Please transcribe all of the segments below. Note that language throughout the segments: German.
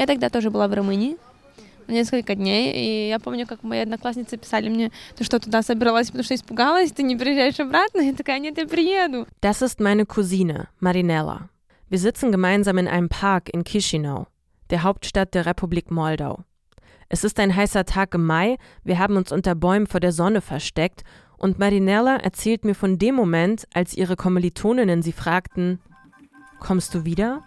Я тогда тоже была в Румынии несколько дней, и я помню, как мои одноклассницы писали мне, ты что, туда собиралась, потому что испугалась, ты не приезжаешь обратно? Я такая, нет, я приеду. Das ist meine Cousine, Marinella. Wir sitzen gemeinsam in einem Park in Chisinau, der Hauptstadt der Republik Moldau. Es ist ein heißer Tag im Mai, wir haben uns unter Bäumen vor der Sonne versteckt und Marinella erzählt mir von dem Moment, als ihre Kommilitoninnen sie fragten, kommst du wieder?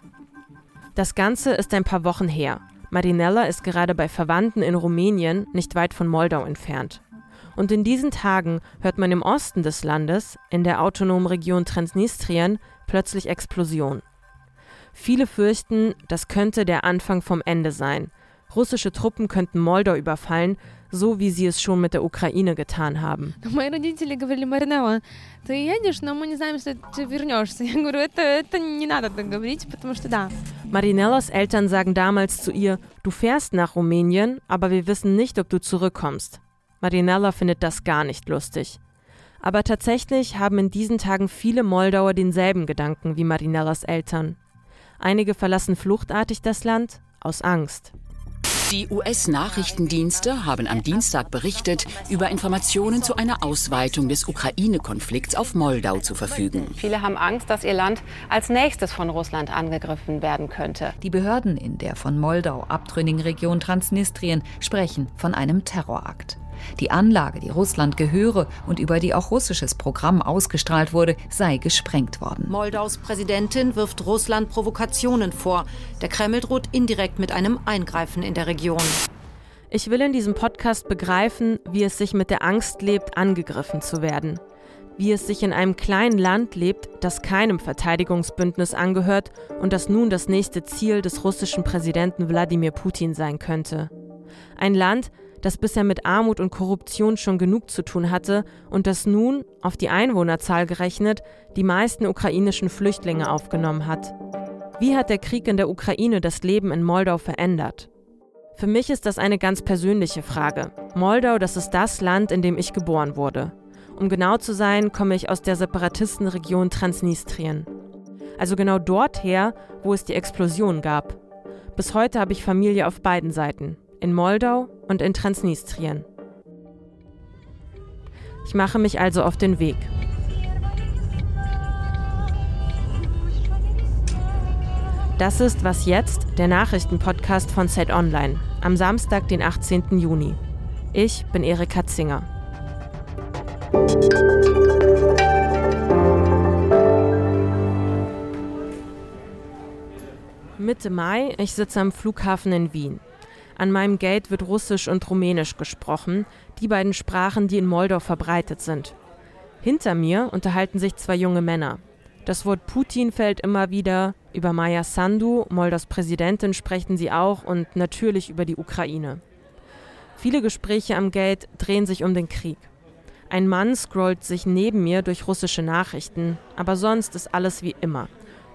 Das Ganze ist ein paar Wochen her. Marinella ist gerade bei Verwandten in Rumänien, nicht weit von Moldau entfernt. Und in diesen Tagen hört man im Osten des Landes, in der autonomen Region Transnistrien, plötzlich Explosionen. Viele fürchten, das könnte der Anfang vom Ende sein. Russische Truppen könnten Moldau überfallen, so wie sie es schon mit der Ukraine getan haben. Marinellas Eltern sagen damals zu ihr, du fährst nach Rumänien, aber wir wissen nicht, ob du zurückkommst. Marinella findet das gar nicht lustig. Aber tatsächlich haben in diesen Tagen viele Moldauer denselben Gedanken wie Marinellas Eltern. Einige verlassen fluchtartig das Land aus Angst. Die US-Nachrichtendienste haben am Dienstag berichtet, über Informationen zu einer Ausweitung des Ukraine-Konflikts auf Moldau zu verfügen. Viele haben Angst, dass ihr Land als nächstes von Russland angegriffen werden könnte. Die Behörden in der von Moldau abtrünnigen Region Transnistrien sprechen von einem Terrorakt. Die Anlage, die Russland gehöre und über die auch russisches Programm ausgestrahlt wurde, sei gesprengt worden. Moldaus Präsidentin wirft Russland Provokationen vor. Der Kreml droht indirekt mit einem Eingreifen in der Region. Ich will in diesem Podcast begreifen, wie es sich mit der Angst lebt, angegriffen zu werden. Wie es sich in einem kleinen Land lebt, das keinem Verteidigungsbündnis angehört und das nun das nächste Ziel des russischen Präsidenten Wladimir Putin sein könnte. Ein Land, das bisher mit Armut und Korruption schon genug zu tun hatte und das nun, auf die Einwohnerzahl gerechnet, die meisten ukrainischen Flüchtlinge aufgenommen hat. Wie hat der Krieg in der Ukraine das Leben in Moldau verändert? Für mich ist das eine ganz persönliche Frage. Moldau, das ist das Land, in dem ich geboren wurde. Um genau zu sein, komme ich aus der Separatistenregion Transnistrien. Also genau dort her, wo es die Explosion gab. Bis heute habe ich Familie auf beiden Seiten in Moldau und in Transnistrien. Ich mache mich also auf den Weg. Das ist Was jetzt, der Nachrichtenpodcast von Set Online, am Samstag, den 18. Juni. Ich bin Erika Zinger. Mitte Mai, ich sitze am Flughafen in Wien. An meinem Gate wird Russisch und Rumänisch gesprochen, die beiden Sprachen, die in Moldau verbreitet sind. Hinter mir unterhalten sich zwei junge Männer. Das Wort Putin fällt immer wieder, über Maya Sandu, Moldaus Präsidentin, sprechen sie auch und natürlich über die Ukraine. Viele Gespräche am Gate drehen sich um den Krieg. Ein Mann scrollt sich neben mir durch russische Nachrichten, aber sonst ist alles wie immer.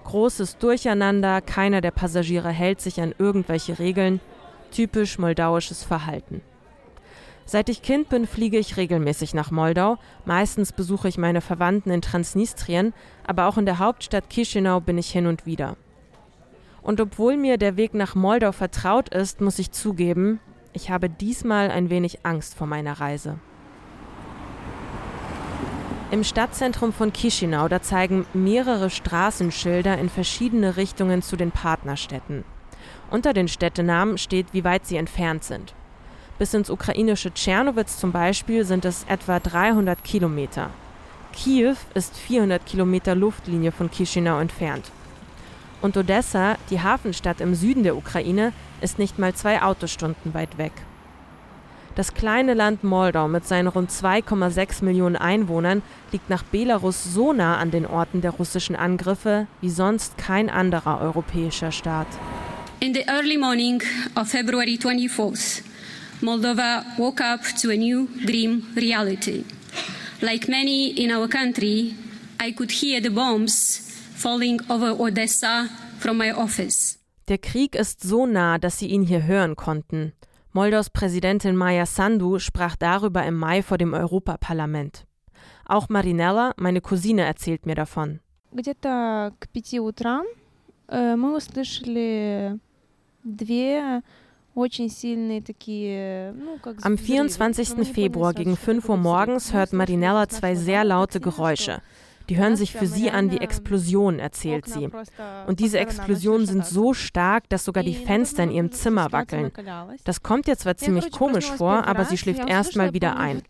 Großes Durcheinander, keiner der Passagiere hält sich an irgendwelche Regeln, typisch moldauisches Verhalten. Seit ich Kind bin, fliege ich regelmäßig nach Moldau. Meistens besuche ich meine Verwandten in Transnistrien, aber auch in der Hauptstadt Chisinau bin ich hin und wieder. Und obwohl mir der Weg nach Moldau vertraut ist, muss ich zugeben, ich habe diesmal ein wenig Angst vor meiner Reise. Im Stadtzentrum von Chisinau, da zeigen mehrere Straßenschilder in verschiedene Richtungen zu den Partnerstädten. Unter den Städtenamen steht, wie weit sie entfernt sind. Bis ins ukrainische Tschernowitz zum Beispiel sind es etwa 300 Kilometer. Kiew ist 400 Kilometer Luftlinie von Chisinau entfernt. Und Odessa, die Hafenstadt im Süden der Ukraine, ist nicht mal zwei Autostunden weit weg. Das kleine Land Moldau mit seinen rund 2,6 Millionen Einwohnern liegt nach Belarus so nah an den Orten der russischen Angriffe wie sonst kein anderer europäischer Staat. In the early morning of February 24th, Moldova woke up to a new grim reality. Like many in our country, I could hear the bombs falling over Odessa from my office. Der Krieg ist so nah, dass sie ihn hier hören konnten. Moldaus Präsidentin Maya Sandu sprach darüber im Mai vor dem Europaparlament. Auch Marinella, meine Cousine, erzählt mir davon. Где-то к пяти утра мы услышали am 24. Februar gegen 5 Uhr morgens hört Marinella zwei sehr laute Geräusche. Die hören sich für sie an wie Explosionen, erzählt sie. Und diese Explosionen sind so stark, dass sogar die Fenster in ihrem Zimmer wackeln. Das kommt ihr zwar ziemlich komisch vor, aber sie schläft erstmal wieder ein.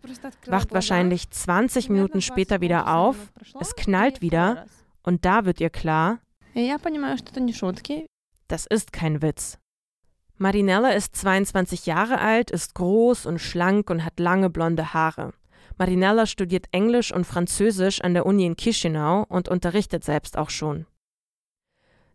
Wacht wahrscheinlich 20 Minuten später wieder auf, es knallt wieder und da wird ihr klar, das ist kein Witz. Marinella ist 22 Jahre alt, ist groß und schlank und hat lange blonde Haare. Marinella studiert Englisch und Französisch an der Uni in Chisinau und unterrichtet selbst auch schon.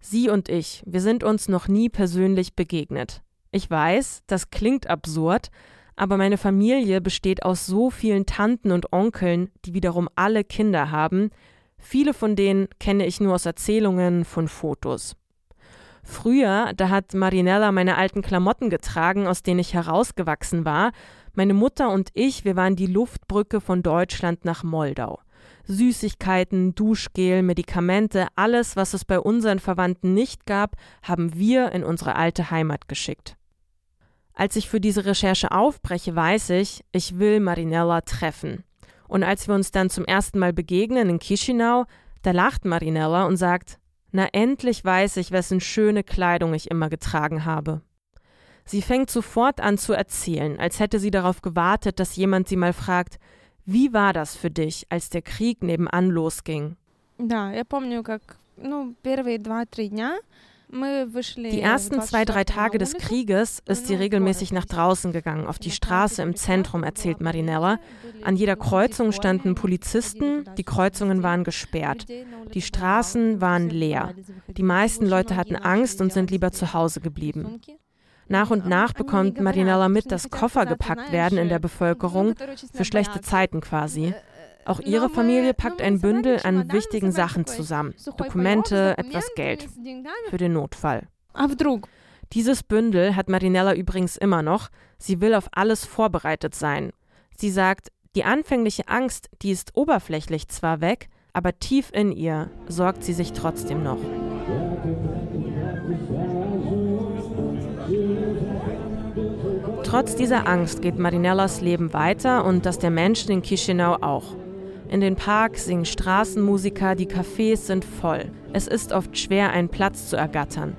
Sie und ich, wir sind uns noch nie persönlich begegnet. Ich weiß, das klingt absurd, aber meine Familie besteht aus so vielen Tanten und Onkeln, die wiederum alle Kinder haben. Viele von denen kenne ich nur aus Erzählungen von Fotos. Früher, da hat Marinella meine alten Klamotten getragen, aus denen ich herausgewachsen war, meine Mutter und ich, wir waren die Luftbrücke von Deutschland nach Moldau. Süßigkeiten, Duschgel, Medikamente, alles, was es bei unseren Verwandten nicht gab, haben wir in unsere alte Heimat geschickt. Als ich für diese Recherche aufbreche, weiß ich, ich will Marinella treffen. Und als wir uns dann zum ersten Mal begegnen in Chisinau, da lacht Marinella und sagt, na endlich weiß ich, wessen schöne Kleidung ich immer getragen habe. Sie fängt sofort an zu erzählen, als hätte sie darauf gewartet, dass jemand sie mal fragt, wie war das für dich, als der Krieg nebenan losging? Die ersten zwei, drei Tage des Krieges ist sie regelmäßig nach draußen gegangen, auf die Straße im Zentrum, erzählt Marinella. An jeder Kreuzung standen Polizisten, die Kreuzungen waren gesperrt. Die Straßen waren leer. Die meisten Leute hatten Angst und sind lieber zu Hause geblieben. Nach und nach bekommt Marinella mit, dass Koffer gepackt werden in der Bevölkerung, für schlechte Zeiten quasi. Auch ihre Familie packt ein Bündel an wichtigen Sachen zusammen. Dokumente, etwas Geld. Für den Notfall. Dieses Bündel hat Marinella übrigens immer noch. Sie will auf alles vorbereitet sein. Sie sagt, die anfängliche Angst, die ist oberflächlich zwar weg, aber tief in ihr sorgt sie sich trotzdem noch. Trotz dieser Angst geht Marinellas Leben weiter und das der Menschen in Chisinau auch. In den Parks singen Straßenmusiker, die Cafés sind voll. Es ist oft schwer, einen Platz zu ergattern.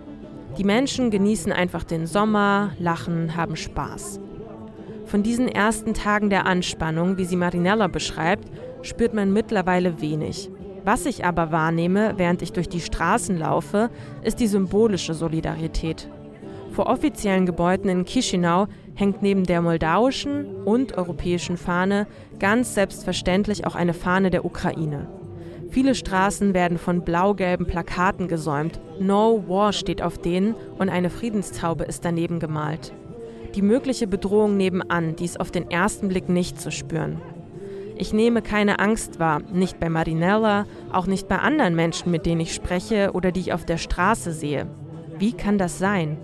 Die Menschen genießen einfach den Sommer, lachen, haben Spaß. Von diesen ersten Tagen der Anspannung, wie sie Marinella beschreibt, spürt man mittlerweile wenig. Was ich aber wahrnehme, während ich durch die Straßen laufe, ist die symbolische Solidarität. Vor offiziellen Gebäuden in Chisinau hängt neben der moldauischen und europäischen Fahne ganz selbstverständlich auch eine Fahne der Ukraine. Viele Straßen werden von blau-gelben Plakaten gesäumt. No War steht auf denen und eine Friedenstaube ist daneben gemalt. Die mögliche Bedrohung nebenan, die ist auf den ersten Blick nicht zu spüren. Ich nehme keine Angst wahr, nicht bei Marinella, auch nicht bei anderen Menschen, mit denen ich spreche oder die ich auf der Straße sehe. Wie kann das sein?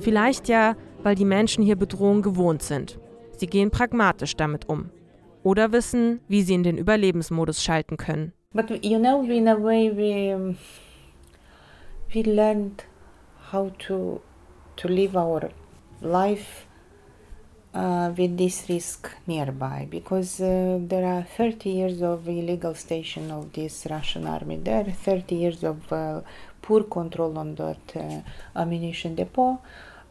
Vielleicht ja, weil die Menschen hier Bedrohung gewohnt sind. Sie gehen pragmatisch damit um. Oder wissen, wie sie in den Überlebensmodus schalten können. But you know, in a way we, we learned how to, to live our life uh, with this risk nearby because uh, there are 30 years of illegal station of this Russian army there, 30 years of uh, poor control on that uh, ammunition depot.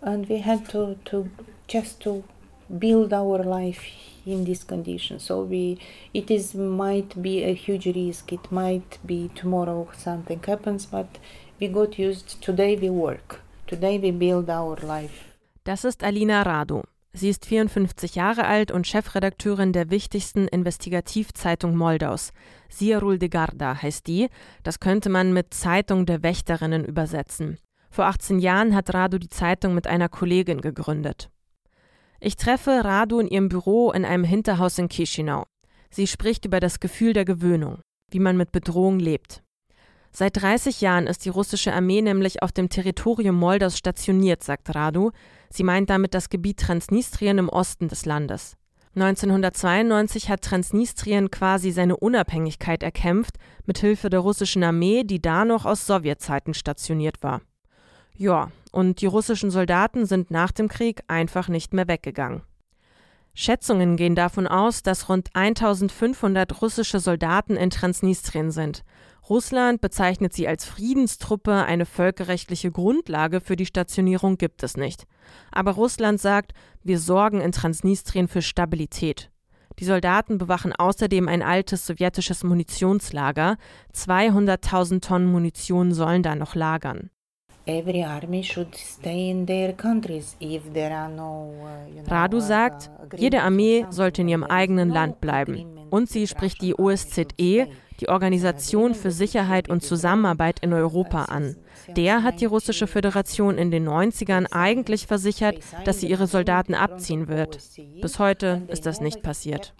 And we had to, to just to build our life in this condition so we it is might be a huge risk it might be tomorrow something happens but we got used today we work today we build our life das ist Alina Radu Sie ist 54 Jahre alt und Chefredakteurin der wichtigsten Investigativzeitung Moldaus. Sierul de Garda heißt die. Das könnte man mit Zeitung der Wächterinnen übersetzen. Vor 18 Jahren hat Radu die Zeitung mit einer Kollegin gegründet. Ich treffe Radu in ihrem Büro in einem Hinterhaus in Chisinau. Sie spricht über das Gefühl der Gewöhnung, wie man mit Bedrohung lebt. Seit 30 Jahren ist die russische Armee nämlich auf dem Territorium Moldaus stationiert, sagt Radu. Sie meint damit das Gebiet Transnistrien im Osten des Landes. 1992 hat Transnistrien quasi seine Unabhängigkeit erkämpft, mit Hilfe der russischen Armee, die da noch aus Sowjetzeiten stationiert war. Ja, und die russischen Soldaten sind nach dem Krieg einfach nicht mehr weggegangen. Schätzungen gehen davon aus, dass rund 1500 russische Soldaten in Transnistrien sind. Russland bezeichnet sie als Friedenstruppe, eine völkerrechtliche Grundlage für die Stationierung gibt es nicht. Aber Russland sagt, wir sorgen in Transnistrien für Stabilität. Die Soldaten bewachen außerdem ein altes sowjetisches Munitionslager. 200.000 Tonnen Munition sollen da noch lagern. Radu sagt, jede Armee sollte in ihrem eigenen Land bleiben. Und sie spricht die OSZE, die Organisation für Sicherheit und Zusammenarbeit in Europa, an. Der hat die Russische Föderation in den 90ern eigentlich versichert, dass sie ihre Soldaten abziehen wird. Bis heute ist das nicht passiert.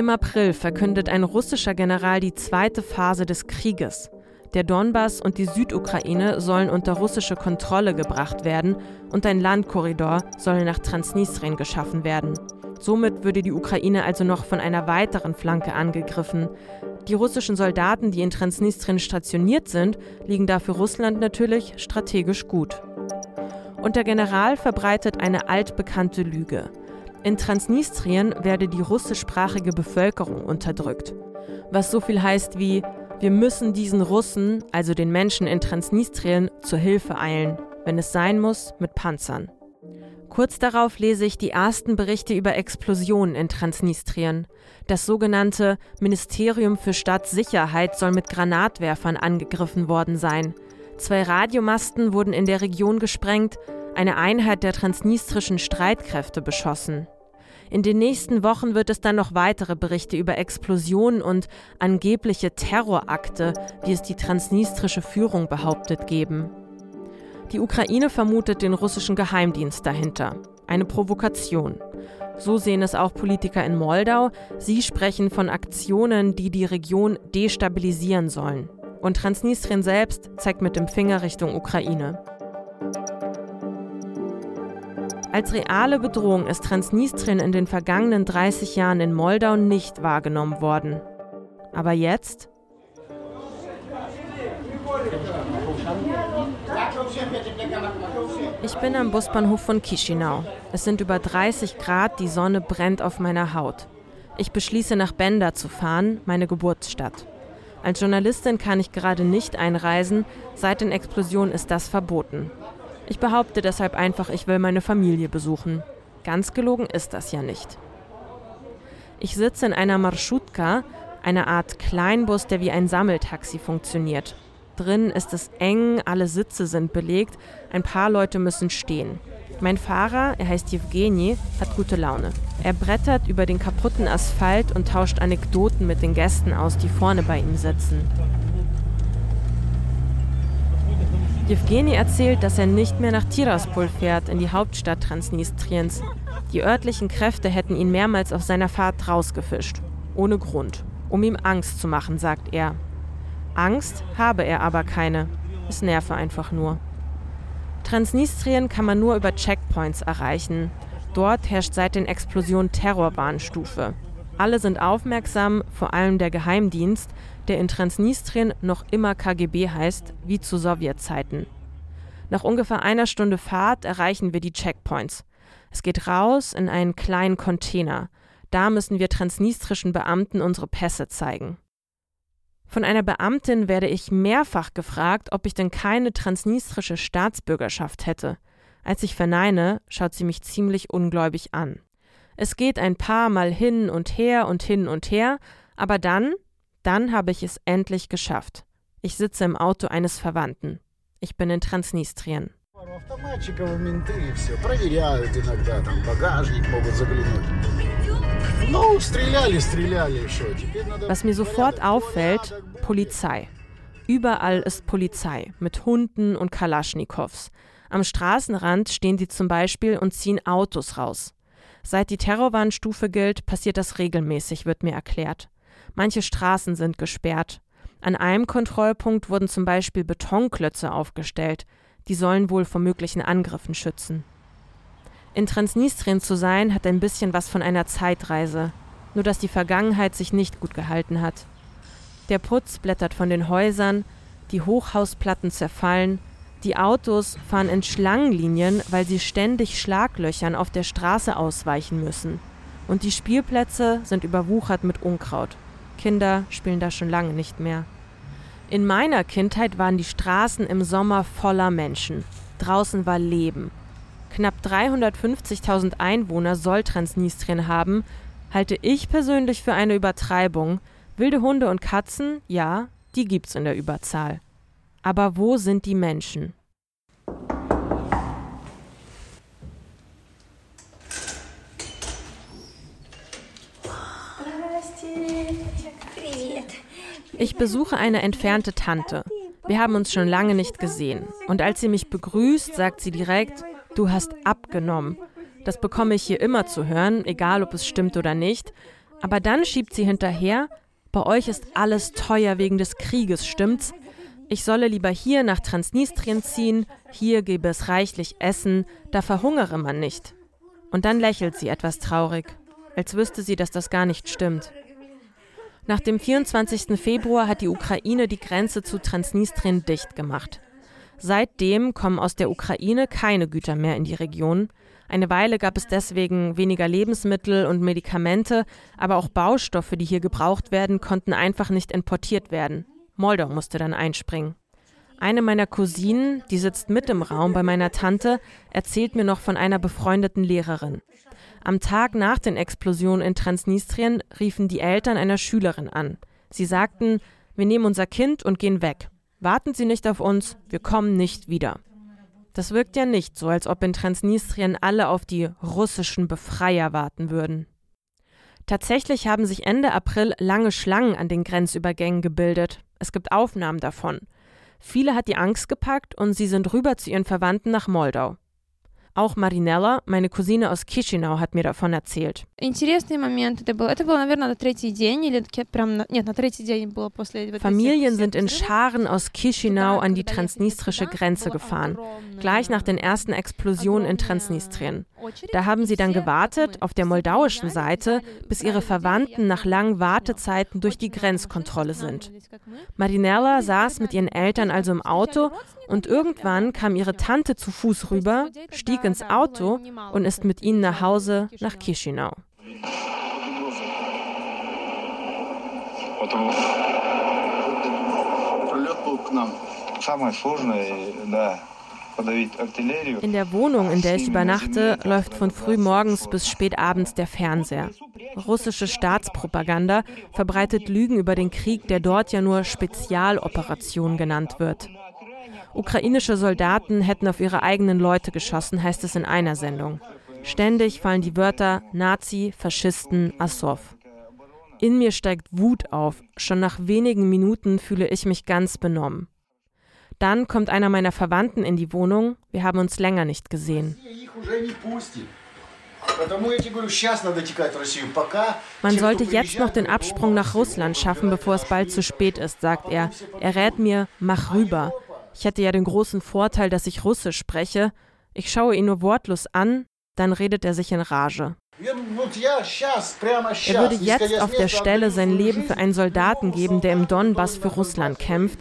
Im April verkündet ein russischer General die zweite Phase des Krieges. Der Donbass und die Südukraine sollen unter russische Kontrolle gebracht werden und ein Landkorridor soll nach Transnistrien geschaffen werden. Somit würde die Ukraine also noch von einer weiteren Flanke angegriffen. Die russischen Soldaten, die in Transnistrien stationiert sind, liegen dafür Russland natürlich strategisch gut. Und der General verbreitet eine altbekannte Lüge. In Transnistrien werde die russischsprachige Bevölkerung unterdrückt. Was so viel heißt wie, wir müssen diesen Russen, also den Menschen in Transnistrien, zur Hilfe eilen, wenn es sein muss, mit Panzern. Kurz darauf lese ich die ersten Berichte über Explosionen in Transnistrien. Das sogenannte Ministerium für Stadtsicherheit soll mit Granatwerfern angegriffen worden sein. Zwei Radiomasten wurden in der Region gesprengt, eine Einheit der transnistrischen Streitkräfte beschossen. In den nächsten Wochen wird es dann noch weitere Berichte über Explosionen und angebliche Terrorakte, wie es die transnistrische Führung behauptet, geben. Die Ukraine vermutet den russischen Geheimdienst dahinter. Eine Provokation. So sehen es auch Politiker in Moldau. Sie sprechen von Aktionen, die die Region destabilisieren sollen. Und Transnistrien selbst zeigt mit dem Finger Richtung Ukraine. Als reale Bedrohung ist Transnistrien in den vergangenen 30 Jahren in Moldau nicht wahrgenommen worden. Aber jetzt? Ich bin am Busbahnhof von Chisinau. Es sind über 30 Grad, die Sonne brennt auf meiner Haut. Ich beschließe, nach Benda zu fahren, meine Geburtsstadt. Als Journalistin kann ich gerade nicht einreisen, seit den Explosionen ist das verboten. Ich behaupte deshalb einfach, ich will meine Familie besuchen. Ganz gelogen ist das ja nicht. Ich sitze in einer Marschutka, einer Art Kleinbus, der wie ein Sammeltaxi funktioniert. Drin ist es eng, alle Sitze sind belegt, ein paar Leute müssen stehen. Mein Fahrer, er heißt Evgeny, hat gute Laune. Er brettert über den kaputten Asphalt und tauscht Anekdoten mit den Gästen aus, die vorne bei ihm sitzen. Jewgeni erzählt, dass er nicht mehr nach Tiraspol fährt, in die Hauptstadt Transnistriens. Die örtlichen Kräfte hätten ihn mehrmals auf seiner Fahrt rausgefischt. Ohne Grund. Um ihm Angst zu machen, sagt er. Angst habe er aber keine. Es nerve einfach nur. Transnistrien kann man nur über Checkpoints erreichen. Dort herrscht seit den Explosionen Terrorwarnstufe. Alle sind aufmerksam, vor allem der Geheimdienst, der in Transnistrien noch immer KGB heißt, wie zu Sowjetzeiten. Nach ungefähr einer Stunde Fahrt erreichen wir die Checkpoints. Es geht raus in einen kleinen Container. Da müssen wir transnistrischen Beamten unsere Pässe zeigen. Von einer Beamtin werde ich mehrfach gefragt, ob ich denn keine transnistrische Staatsbürgerschaft hätte. Als ich verneine, schaut sie mich ziemlich ungläubig an. Es geht ein paar Mal hin und her und hin und her, aber dann dann habe ich es endlich geschafft. Ich sitze im Auto eines Verwandten. Ich bin in Transnistrien. Was mir sofort auffällt, Polizei. Überall ist Polizei mit Hunden und Kalaschnikows. Am Straßenrand stehen sie zum Beispiel und ziehen Autos raus. Seit die Terrorwarnstufe gilt, passiert das regelmäßig, wird mir erklärt. Manche Straßen sind gesperrt. An einem Kontrollpunkt wurden zum Beispiel Betonklötze aufgestellt. Die sollen wohl vor möglichen Angriffen schützen. In Transnistrien zu sein, hat ein bisschen was von einer Zeitreise, nur dass die Vergangenheit sich nicht gut gehalten hat. Der Putz blättert von den Häusern, die Hochhausplatten zerfallen, die Autos fahren in Schlangenlinien, weil sie ständig Schlaglöchern auf der Straße ausweichen müssen. Und die Spielplätze sind überwuchert mit Unkraut. Kinder spielen da schon lange nicht mehr. In meiner Kindheit waren die Straßen im Sommer voller Menschen. Draußen war Leben. Knapp 350.000 Einwohner soll Transnistrien haben, halte ich persönlich für eine Übertreibung. Wilde Hunde und Katzen, ja, die gibt's in der Überzahl. Aber wo sind die Menschen? Ich besuche eine entfernte Tante. Wir haben uns schon lange nicht gesehen. Und als sie mich begrüßt, sagt sie direkt, du hast abgenommen. Das bekomme ich hier immer zu hören, egal ob es stimmt oder nicht. Aber dann schiebt sie hinterher, bei euch ist alles teuer wegen des Krieges, stimmt's? Ich solle lieber hier nach Transnistrien ziehen, hier gäbe es reichlich Essen, da verhungere man nicht. Und dann lächelt sie etwas traurig, als wüsste sie, dass das gar nicht stimmt. Nach dem 24. Februar hat die Ukraine die Grenze zu Transnistrien dicht gemacht. Seitdem kommen aus der Ukraine keine Güter mehr in die Region. Eine Weile gab es deswegen weniger Lebensmittel und Medikamente, aber auch Baustoffe, die hier gebraucht werden, konnten einfach nicht importiert werden. Moldau musste dann einspringen. Eine meiner Cousinen, die sitzt mit im Raum bei meiner Tante, erzählt mir noch von einer befreundeten Lehrerin. Am Tag nach den Explosionen in Transnistrien riefen die Eltern einer Schülerin an. Sie sagten, wir nehmen unser Kind und gehen weg. Warten Sie nicht auf uns, wir kommen nicht wieder. Das wirkt ja nicht so, als ob in Transnistrien alle auf die russischen Befreier warten würden. Tatsächlich haben sich Ende April lange Schlangen an den Grenzübergängen gebildet. Es gibt Aufnahmen davon. Viele hat die Angst gepackt und sie sind rüber zu ihren Verwandten nach Moldau. Auch Marinella, meine Cousine aus Chisinau, hat mir davon erzählt. Familien sind in Scharen aus Chisinau an die transnistrische Grenze gefahren, gleich nach den ersten Explosionen in Transnistrien. Da haben sie dann gewartet auf der moldauischen Seite, bis ihre Verwandten nach langen Wartezeiten durch die Grenzkontrolle sind. Marinella saß mit ihren Eltern also im Auto und irgendwann kam ihre Tante zu Fuß rüber, stieg ins Auto und ist mit ihnen nach Hause nach Chisinau. In der Wohnung, in der ich übernachte, läuft von früh morgens bis spät abends der Fernseher. Russische Staatspropaganda verbreitet Lügen über den Krieg, der dort ja nur Spezialoperation genannt wird. Ukrainische Soldaten hätten auf ihre eigenen Leute geschossen, heißt es in einer Sendung. Ständig fallen die Wörter Nazi, Faschisten, Assow. In mir steigt Wut auf. Schon nach wenigen Minuten fühle ich mich ganz benommen. Dann kommt einer meiner Verwandten in die Wohnung. Wir haben uns länger nicht gesehen. Man sollte jetzt noch den Absprung nach Russland schaffen, bevor es bald zu spät ist, sagt er. Er rät mir, mach rüber. Ich hätte ja den großen Vorteil, dass ich Russisch spreche. Ich schaue ihn nur wortlos an, dann redet er sich in Rage. Er würde jetzt auf der Stelle sein Leben für einen Soldaten geben, der im Donbass für Russland kämpft.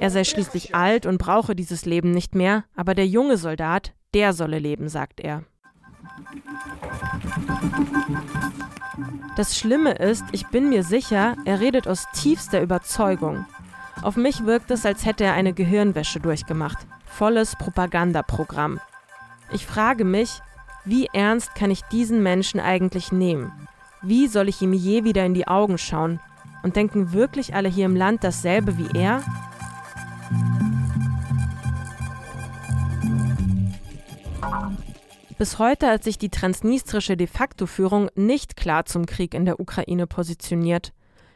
Er sei schließlich alt und brauche dieses Leben nicht mehr, aber der junge Soldat, der solle leben, sagt er. Das Schlimme ist, ich bin mir sicher, er redet aus tiefster Überzeugung. Auf mich wirkt es, als hätte er eine Gehirnwäsche durchgemacht. Volles Propagandaprogramm. Ich frage mich, wie ernst kann ich diesen Menschen eigentlich nehmen? Wie soll ich ihm je wieder in die Augen schauen? Und denken wirklich alle hier im Land dasselbe wie er? Bis heute hat sich die transnistrische de facto Führung nicht klar zum Krieg in der Ukraine positioniert.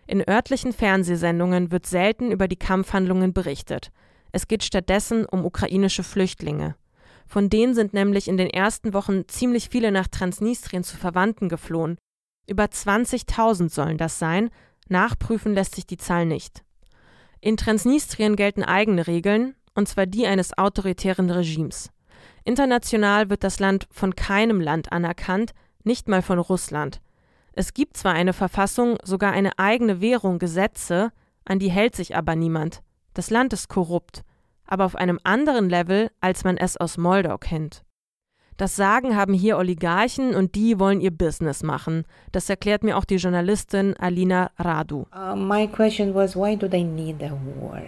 In örtlichen Fernsehsendungen wird selten über die Kampfhandlungen berichtet. Es geht stattdessen um ukrainische Flüchtlinge. Von denen sind nämlich in den ersten Wochen ziemlich viele nach Transnistrien zu Verwandten geflohen. Über 20.000 sollen das sein, nachprüfen lässt sich die Zahl nicht. In Transnistrien gelten eigene Regeln, und zwar die eines autoritären Regimes. International wird das Land von keinem Land anerkannt, nicht mal von Russland. Es gibt zwar eine Verfassung, sogar eine eigene Währung, Gesetze, an die hält sich aber niemand. Das Land ist korrupt, aber auf einem anderen Level, als man es aus Moldau kennt. Das Sagen haben hier Oligarchen und die wollen ihr Business machen. Das erklärt mir auch die Journalistin Alina Radu. Uh, my question was, why do they need a war?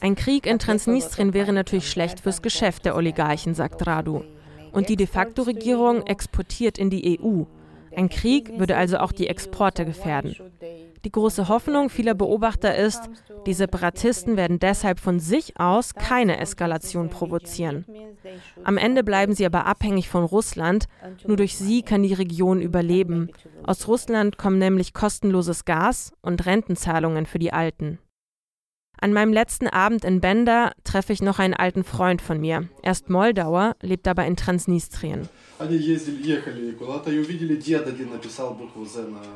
Ein Krieg in Transnistrien wäre natürlich schlecht fürs Geschäft der Oligarchen, sagt Radu. Und die de facto Regierung exportiert in die EU. Ein Krieg würde also auch die Exporte gefährden. Die große Hoffnung vieler Beobachter ist, die Separatisten werden deshalb von sich aus keine Eskalation provozieren. Am Ende bleiben sie aber abhängig von Russland, nur durch sie kann die Region überleben. Aus Russland kommen nämlich kostenloses Gas und Rentenzahlungen für die Alten. An meinem letzten Abend in Bender treffe ich noch einen alten Freund von mir. Er ist Moldauer, lebt aber in Transnistrien.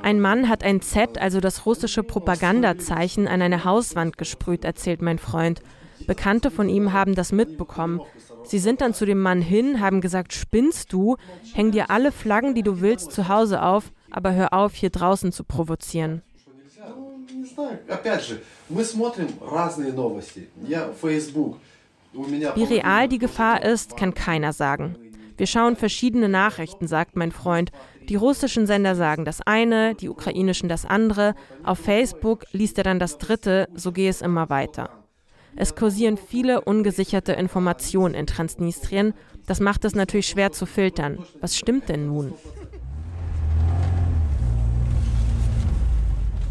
Ein Mann hat ein Z, also das russische Propagandazeichen, an eine Hauswand gesprüht, erzählt mein Freund. Bekannte von ihm haben das mitbekommen. Sie sind dann zu dem Mann hin, haben gesagt, spinnst du? Häng dir alle Flaggen, die du willst, zu Hause auf, aber hör auf, hier draußen zu provozieren. Wie real die Gefahr ist, kann keiner sagen. Wir schauen verschiedene Nachrichten, sagt mein Freund. Die russischen Sender sagen das eine, die ukrainischen das andere. Auf Facebook liest er dann das dritte, so gehe es immer weiter. Es kursieren viele ungesicherte Informationen in Transnistrien. Das macht es natürlich schwer zu filtern. Was stimmt denn nun?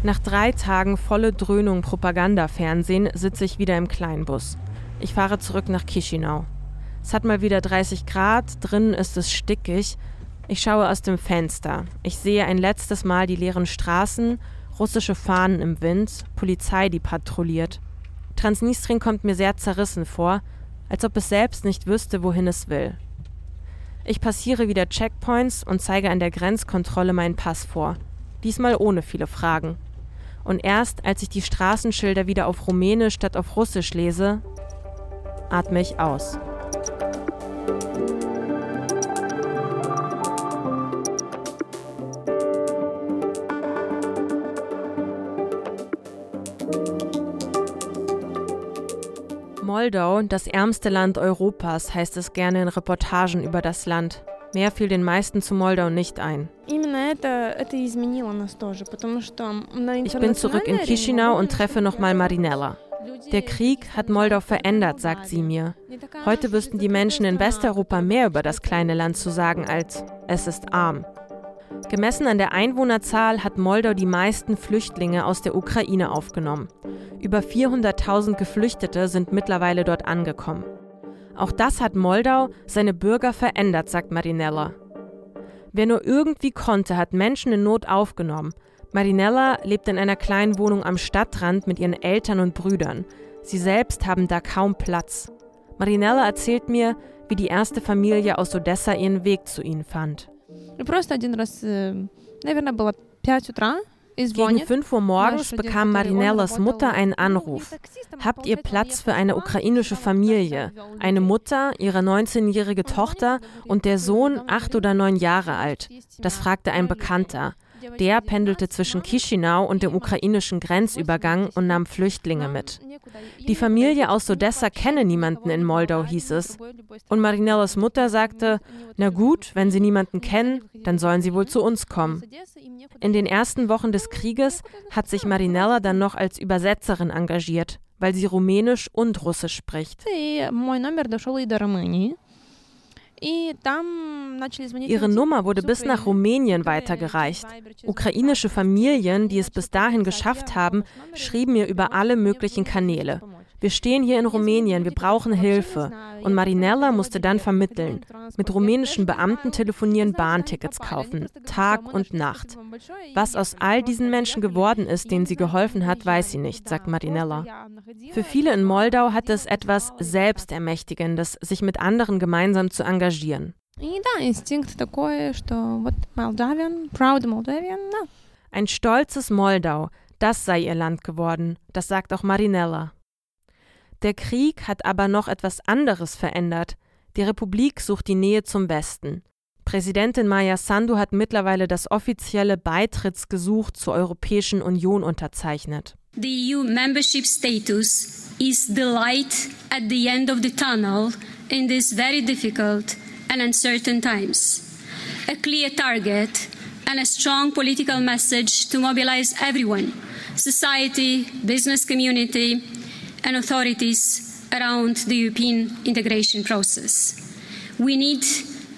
Nach drei Tagen volle Dröhnung Propagandafernsehen sitze ich wieder im Kleinbus. Ich fahre zurück nach Chisinau. Es hat mal wieder 30 Grad, drinnen ist es stickig. Ich schaue aus dem Fenster. Ich sehe ein letztes Mal die leeren Straßen, russische Fahnen im Wind, Polizei, die patrouilliert. Transnistrien kommt mir sehr zerrissen vor, als ob es selbst nicht wüsste, wohin es will. Ich passiere wieder Checkpoints und zeige an der Grenzkontrolle meinen Pass vor. Diesmal ohne viele Fragen. Und erst als ich die Straßenschilder wieder auf Rumänisch statt auf Russisch lese, atme ich aus. Moldau, das ärmste Land Europas, heißt es gerne in Reportagen über das Land. Mehr fiel den meisten zu Moldau nicht ein. Ich bin zurück in Chisinau und treffe nochmal Marinella. Der Krieg hat Moldau verändert, sagt sie mir. Heute wüssten die Menschen in Westeuropa mehr über das kleine Land zu sagen als es ist arm. Gemessen an der Einwohnerzahl hat Moldau die meisten Flüchtlinge aus der Ukraine aufgenommen. Über 400.000 Geflüchtete sind mittlerweile dort angekommen. Auch das hat Moldau seine Bürger verändert, sagt Marinella. Wer nur irgendwie konnte, hat Menschen in Not aufgenommen. Marinella lebt in einer kleinen Wohnung am Stadtrand mit ihren Eltern und Brüdern. Sie selbst haben da kaum Platz. Marinella erzählt mir, wie die erste Familie aus Odessa ihren Weg zu ihnen fand. Просто один раз, наверное, было 5 утра, gegen 5 Uhr morgens bekam Marinellas Mutter einen Anruf. Habt ihr Platz für eine ukrainische Familie? Eine Mutter, ihre 19-jährige Tochter und der Sohn, acht oder neun Jahre alt. Das fragte ein Bekannter. Der pendelte zwischen Chisinau und dem ukrainischen Grenzübergang und nahm Flüchtlinge mit. Die Familie aus Odessa kenne niemanden in Moldau, hieß es. Und Marinellas Mutter sagte, na gut, wenn sie niemanden kennen, dann sollen sie wohl zu uns kommen. In den ersten Wochen des Krieges hat sich Marinella dann noch als Übersetzerin engagiert, weil sie Rumänisch und Russisch spricht. Ihre Nummer wurde bis nach Rumänien weitergereicht. Ukrainische Familien, die es bis dahin geschafft haben, schrieben mir über alle möglichen Kanäle. Wir stehen hier in Rumänien, wir brauchen Hilfe. Und Marinella musste dann vermitteln. Mit rumänischen Beamten telefonieren, Bahntickets kaufen, Tag und Nacht. Was aus all diesen Menschen geworden ist, denen sie geholfen hat, weiß sie nicht, sagt Marinella. Für viele in Moldau hat es etwas Selbstermächtigendes, sich mit anderen gemeinsam zu engagieren. Ein stolzes Moldau, Das sei ihr Land geworden, das sagt auch Marinella. Der Krieg hat aber noch etwas anderes verändert. Die Republik sucht die Nähe zum Westen. Präsidentin Maya Sandu hat mittlerweile das offizielle Beitrittsgesuch zur Europäischen Union unterzeichnet. The EU membership status is the light at the end of the tunnel in these very difficult and uncertain times. A clear target and a strong political message to mobilize everyone society, business community, and authorities around the European integration process. We need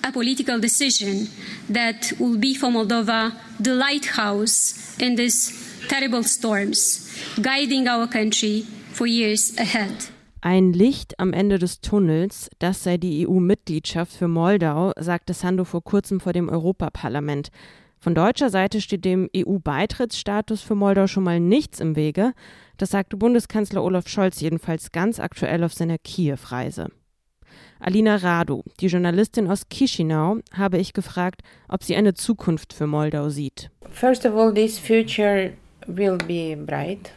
a political decision that will be for Moldova the lighthouse in these terrible storms, guiding our country for years ahead. Ein Licht am Ende des Tunnels, das sei die EU-Mitgliedschaft für Moldau, sagte Sando vor kurzem vor dem Europaparlament. Von deutscher Seite steht dem EU-Beitrittsstatus für Moldau schon mal nichts im Wege. Das sagte Bundeskanzler Olaf Scholz jedenfalls ganz aktuell auf seiner Kiew-Reise. Alina Radu, die Journalistin aus Chisinau, habe ich gefragt, ob sie eine Zukunft für Moldau sieht. First of all, this future will be bright,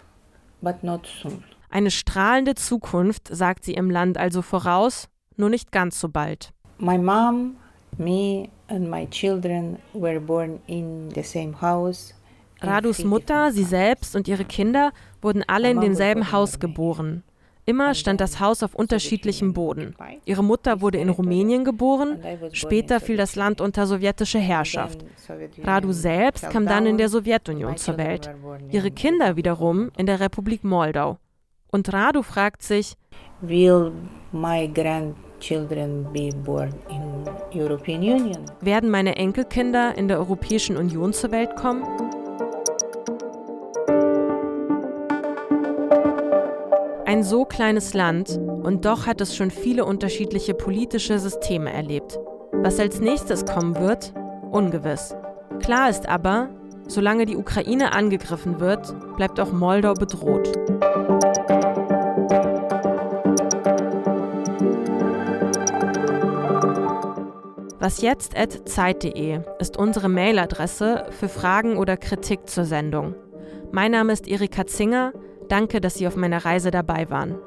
but not soon. Eine strahlende Zukunft, sagt sie im Land also voraus, nur nicht ganz so bald. My mom, me and my children were born in the same house. Radus Mutter, sie selbst und ihre Kinder wurden alle in demselben Haus geboren. Immer stand das Haus auf unterschiedlichem Boden. Ihre Mutter wurde in Rumänien geboren, später fiel das Land unter sowjetische Herrschaft. Radu selbst kam dann in der Sowjetunion zur Welt, ihre Kinder wiederum in der Republik Moldau. Und Radu fragt sich, Will my grandchildren be born in? Werden meine Enkelkinder in der Europäischen Union zur Welt kommen? Ein so kleines Land und doch hat es schon viele unterschiedliche politische Systeme erlebt. Was als nächstes kommen wird, ungewiss. Klar ist aber, solange die Ukraine angegriffen wird, bleibt auch Moldau bedroht. Was jetzt zeit.de ist unsere Mailadresse für Fragen oder Kritik zur Sendung. Mein Name ist Erika Zinger. Danke, dass Sie auf meiner Reise dabei waren.